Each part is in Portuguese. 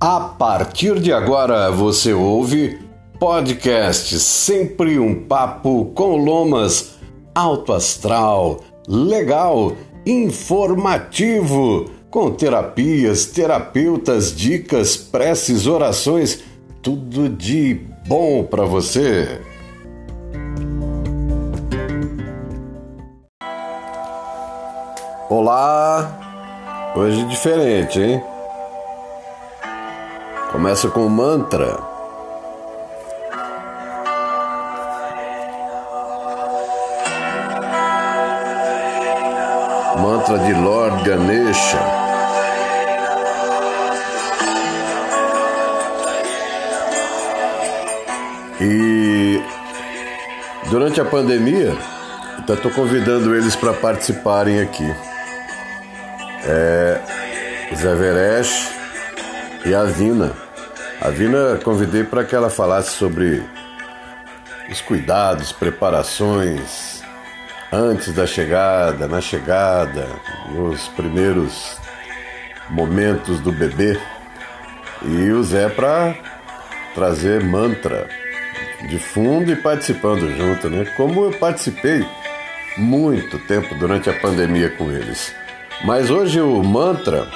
A partir de agora você ouve podcast Sempre um Papo com Lomas, alto astral, legal, informativo, com terapias, terapeutas, dicas, preces, orações, tudo de bom para você. Olá! Hoje diferente, hein? Começa com mantra. Mantra de Lord Ganesha. E durante a pandemia, estou convidando eles para participarem aqui. É, Zé Veresh e a Vina. A Vina convidei para que ela falasse sobre os cuidados, preparações antes da chegada, na chegada, nos primeiros momentos do bebê. E o Zé para trazer mantra de fundo e participando junto, né? Como eu participei muito tempo durante a pandemia com eles. Mas hoje o mantra,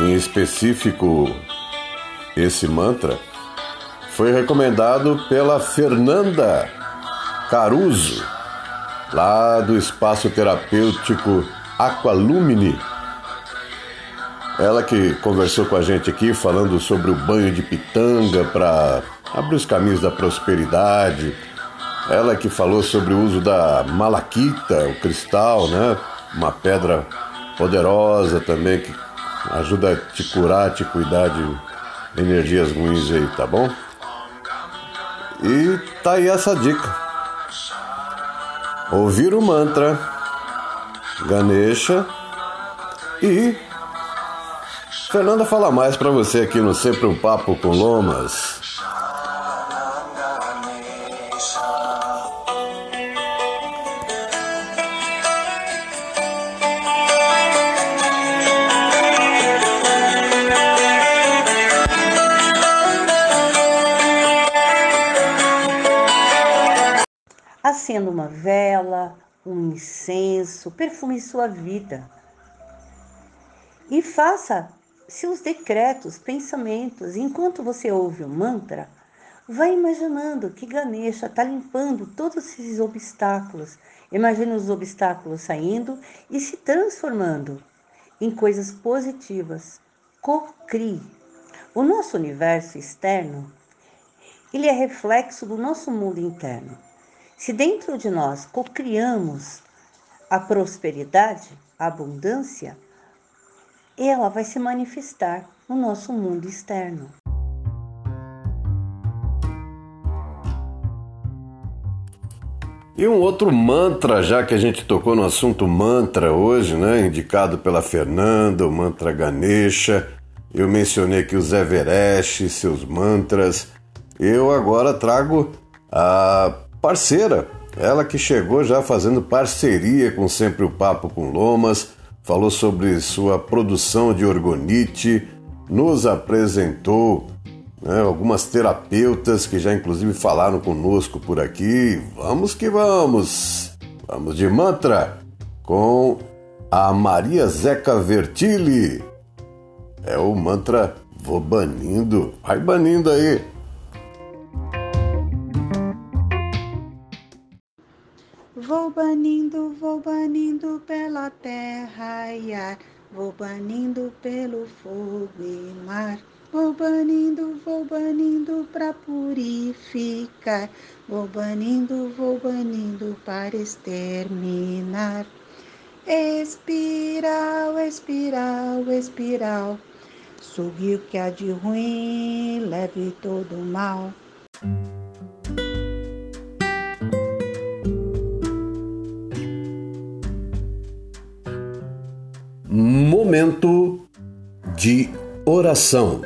em específico esse mantra foi recomendado pela Fernanda Caruso, lá do espaço terapêutico Aqualumine. Ela que conversou com a gente aqui falando sobre o banho de pitanga para abrir os caminhos da prosperidade. Ela que falou sobre o uso da malaquita, o cristal, né? Uma pedra poderosa também que ajuda a te curar, te cuidar de energias ruins aí, tá bom? E tá aí essa dica. Ouvir o mantra Ganesha e Fernanda fala mais para você aqui no Sempre um Papo com Lomas. Uma vela, um incenso, perfume sua vida. E faça seus decretos, pensamentos. Enquanto você ouve o mantra, vai imaginando que Ganesha está limpando todos esses obstáculos. Imagine os obstáculos saindo e se transformando em coisas positivas. Co-crie. O nosso universo externo, ele é reflexo do nosso mundo interno. Se dentro de nós cocriamos a prosperidade, a abundância, ela vai se manifestar no nosso mundo externo. E um outro mantra, já que a gente tocou no assunto mantra hoje, né, indicado pela Fernanda, o mantra Ganesha. Eu mencionei aqui os Everest, seus mantras. Eu agora trago a parceira, ela que chegou já fazendo parceria com Sempre o Papo com Lomas, falou sobre sua produção de orgonite, nos apresentou né, algumas terapeutas que já inclusive falaram conosco por aqui. Vamos que vamos! Vamos de mantra com a Maria Zeca Vertilli. É o mantra Vou banindo. Vai banindo aí. Banindo, vou banindo pela terra e ar, vou banindo pelo fogo e mar. Vou banindo, vou banindo para purificar. Vou banindo, vou banindo para exterminar. Espiral, espiral, espiral. Sugue o que há de ruim, leve todo o mal. Momento de oração.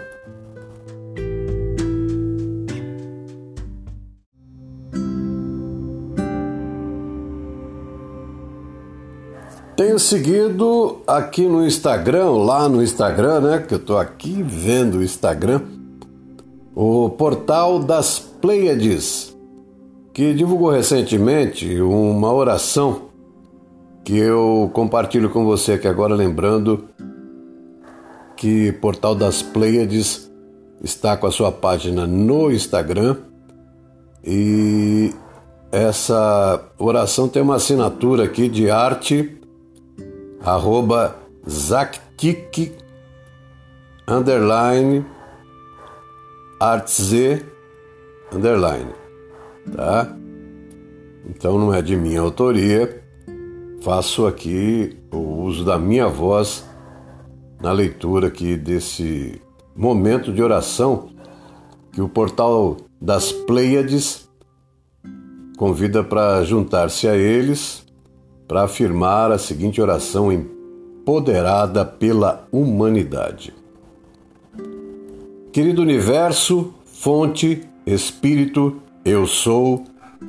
Tenho seguido aqui no Instagram, lá no Instagram, né? Que eu tô aqui vendo o Instagram, o portal das Pleiades, que divulgou recentemente uma oração que eu compartilho com você aqui agora, lembrando que Portal das Pleiades está com a sua página no Instagram. E essa oração tem uma assinatura aqui de arte arroba underline artz underline tá? Então não é de minha autoria faço aqui o uso da minha voz na leitura aqui desse momento de oração que o portal das Pleiades convida para juntar-se a eles para afirmar a seguinte oração empoderada pela humanidade. Querido universo, fonte, espírito, eu sou,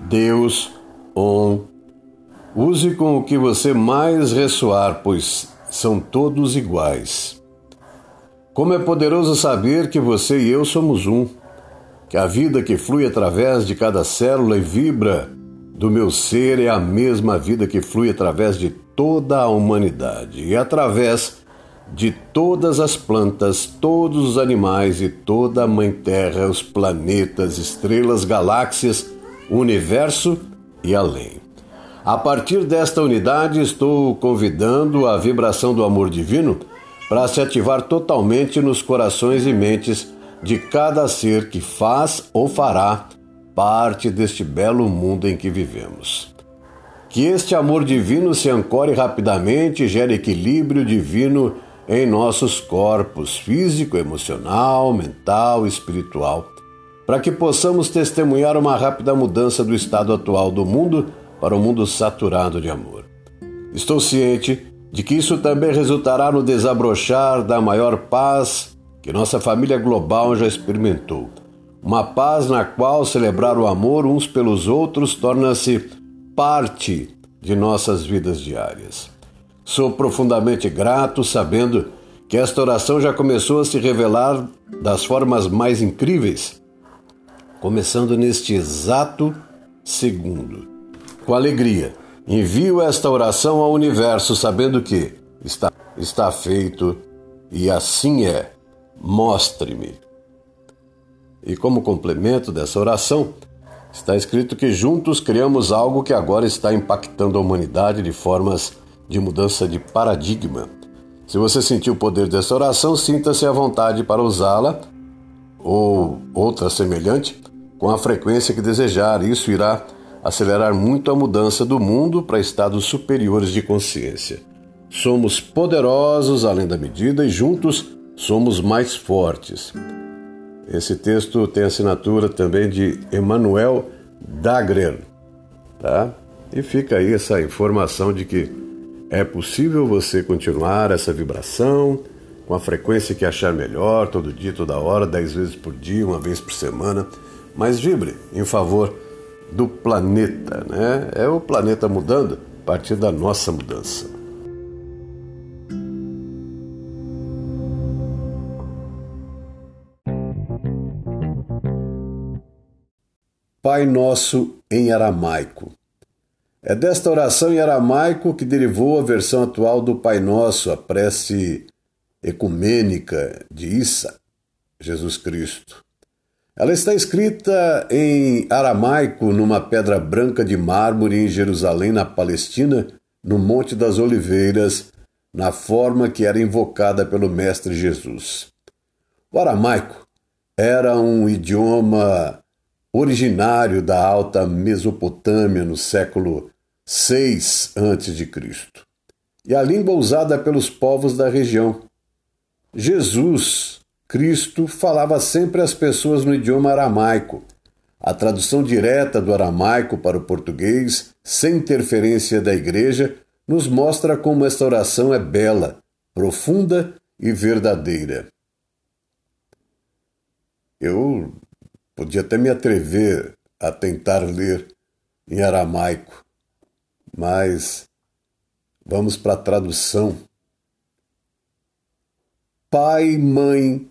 Deus, on. Use com o que você mais ressoar, pois são todos iguais. Como é poderoso saber que você e eu somos um, que a vida que flui através de cada célula e vibra do meu ser é a mesma vida que flui através de toda a humanidade e através de todas as plantas, todos os animais e toda a Mãe Terra, os planetas, estrelas, galáxias, universo e além. A partir desta unidade, estou convidando a vibração do amor divino para se ativar totalmente nos corações e mentes de cada ser que faz ou fará parte deste belo mundo em que vivemos. Que este amor divino se ancore rapidamente e gere equilíbrio divino em nossos corpos físico, emocional, mental espiritual, para que possamos testemunhar uma rápida mudança do estado atual do mundo para um mundo saturado de amor. Estou ciente de que isso também resultará no desabrochar da maior paz que nossa família global já experimentou uma paz na qual celebrar o amor uns pelos outros torna-se parte de nossas vidas diárias. Sou profundamente grato sabendo que esta oração já começou a se revelar das formas mais incríveis, começando neste exato segundo. Com alegria, envio esta oração ao universo sabendo que está, está feito e assim é. Mostre-me. E como complemento dessa oração, está escrito que juntos criamos algo que agora está impactando a humanidade de formas de mudança de paradigma. Se você sentir o poder dessa oração, sinta-se à vontade para usá-la ou outra semelhante com a frequência que desejar. Isso irá acelerar muito a mudança do mundo para estados superiores de consciência. Somos poderosos além da medida e juntos somos mais fortes. Esse texto tem assinatura também de Emanuel Dagrer, tá? E fica aí essa informação de que é possível você continuar essa vibração com a frequência que achar melhor, todo dia, toda hora, dez vezes por dia, uma vez por semana, mas vibre em favor do planeta, né? É o planeta mudando a partir da nossa mudança. Pai Nosso em aramaico. É desta oração em aramaico que derivou a versão atual do Pai Nosso, a prece ecumênica de Issa, Jesus Cristo. Ela está escrita em aramaico numa pedra branca de mármore em Jerusalém, na Palestina, no Monte das Oliveiras, na forma que era invocada pelo Mestre Jesus. O aramaico era um idioma originário da Alta Mesopotâmia no século VI a.C., e a língua usada pelos povos da região. Jesus, Cristo, falava sempre às pessoas no idioma aramaico. A tradução direta do aramaico para o português, sem interferência da igreja, nos mostra como esta oração é bela, profunda e verdadeira. Eu Podia até me atrever a tentar ler em aramaico, mas Vamos para a tradução. Pai, mãe,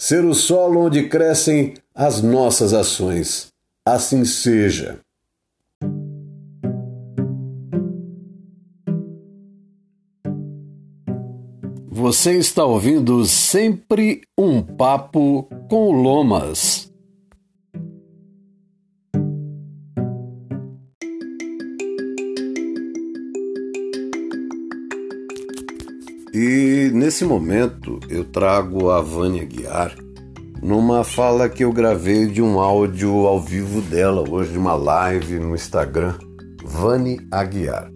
ser o solo onde crescem as nossas ações. Assim seja. Você está ouvindo sempre um papo com Lomas. Nesse momento eu trago a Vânia Guiar numa fala que eu gravei de um áudio ao vivo dela, hoje uma live no Instagram, Vani Aguiar.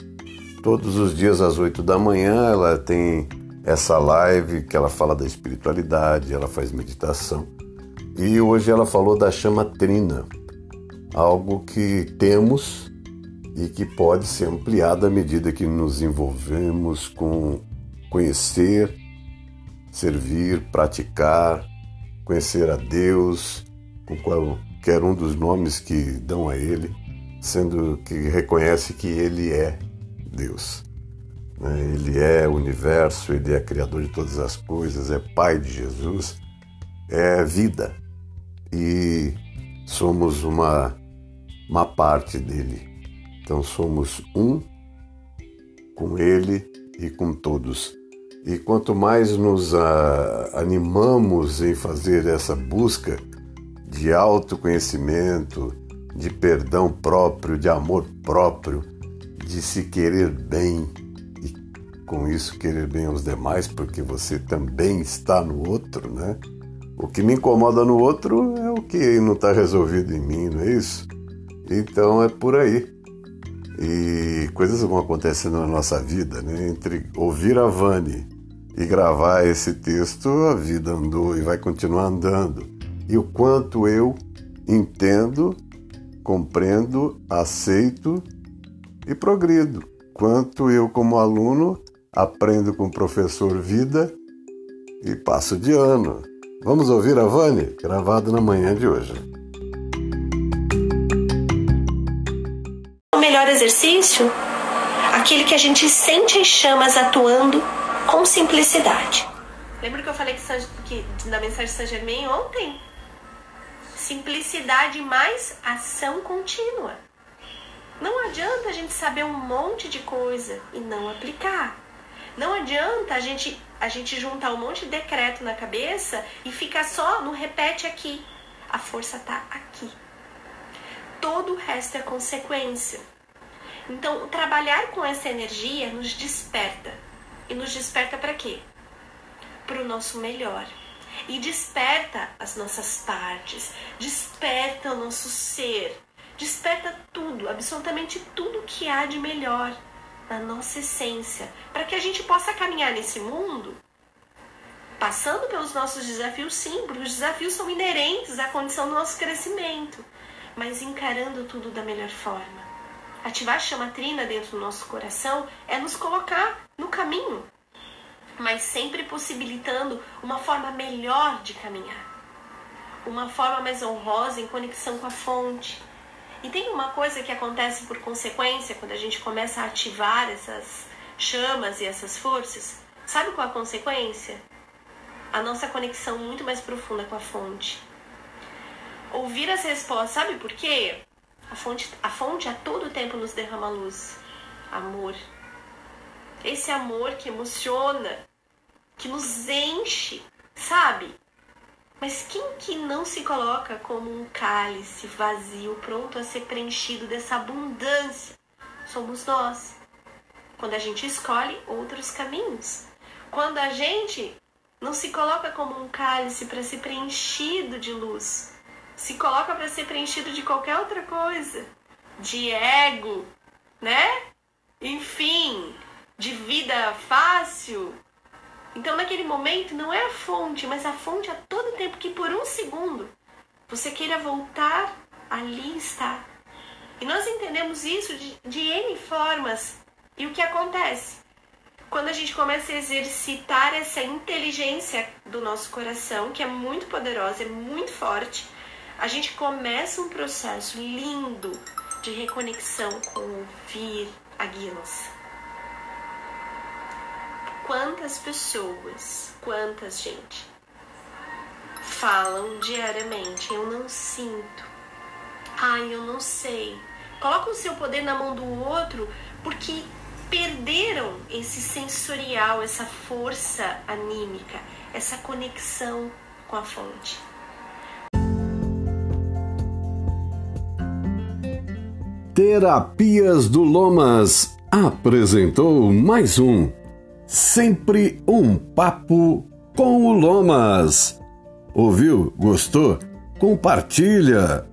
Todos os dias às 8 da manhã ela tem essa live que ela fala da espiritualidade, ela faz meditação. E hoje ela falou da chama trina, algo que temos e que pode ser ampliado à medida que nos envolvemos com conhecer, servir, praticar, conhecer a Deus, com qualquer um dos nomes que dão a Ele, sendo que reconhece que Ele é Deus. Né? Ele é o universo, Ele é Criador de todas as coisas, é Pai de Jesus, é vida. E somos uma, uma parte dele. Então somos um com Ele e com todos. E quanto mais nos animamos em fazer essa busca de autoconhecimento, de perdão próprio, de amor próprio, de se querer bem e com isso querer bem aos demais, porque você também está no outro, né? O que me incomoda no outro é o que não está resolvido em mim, não é isso? Então é por aí. E coisas vão acontecendo na nossa vida, né? Entre ouvir a Vani e gravar esse texto, a vida andou e vai continuar andando. E o quanto eu entendo, compreendo, aceito e progrido. Quanto eu, como aluno, aprendo com o professor Vida e passo de ano. Vamos ouvir a Vânia, gravado na manhã de hoje. O melhor exercício? Aquele que a gente sente as chamas atuando com simplicidade. Lembra que eu falei que, que na mensagem de Saint Germain ontem? Simplicidade mais ação contínua. Não adianta a gente saber um monte de coisa e não aplicar. Não adianta a gente, a gente juntar um monte de decreto na cabeça e ficar só no repete aqui. A força está aqui. Todo o resto é consequência. Então, trabalhar com essa energia nos desperta e nos desperta para quê? Para o nosso melhor. E desperta as nossas partes, desperta o nosso ser, desperta tudo, absolutamente tudo que há de melhor na nossa essência, para que a gente possa caminhar nesse mundo passando pelos nossos desafios, sim, porque os desafios são inerentes à condição do nosso crescimento, mas encarando tudo da melhor forma. Ativar a chama trina dentro do nosso coração é nos colocar no caminho, mas sempre possibilitando uma forma melhor de caminhar, uma forma mais honrosa em conexão com a fonte. E tem uma coisa que acontece por consequência quando a gente começa a ativar essas chamas e essas forças. Sabe qual a consequência? A nossa conexão muito mais profunda com a fonte. Ouvir as respostas, sabe por quê? A fonte, a fonte a todo tempo nos derrama luz, amor. Esse amor que emociona, que nos enche, sabe? Mas quem que não se coloca como um cálice vazio, pronto a ser preenchido dessa abundância? Somos nós. Quando a gente escolhe outros caminhos. Quando a gente não se coloca como um cálice para ser preenchido de luz, se coloca para ser preenchido de qualquer outra coisa, de ego, né? Enfim, de vida fácil. Então, naquele momento, não é a fonte, mas a fonte a todo tempo que por um segundo você queira voltar, ali está. E nós entendemos isso de, de N formas. E o que acontece? Quando a gente começa a exercitar essa inteligência do nosso coração, que é muito poderosa, é muito forte, a gente começa um processo lindo de reconexão com ouvir a guia-nos. Quantas pessoas, quantas gente falam diariamente, eu não sinto, ai, eu não sei. Coloca o seu poder na mão do outro porque perderam esse sensorial, essa força anímica, essa conexão com a fonte. Terapias do Lomas apresentou mais um Sempre um Papo com o Lomas. Ouviu? Gostou? Compartilha!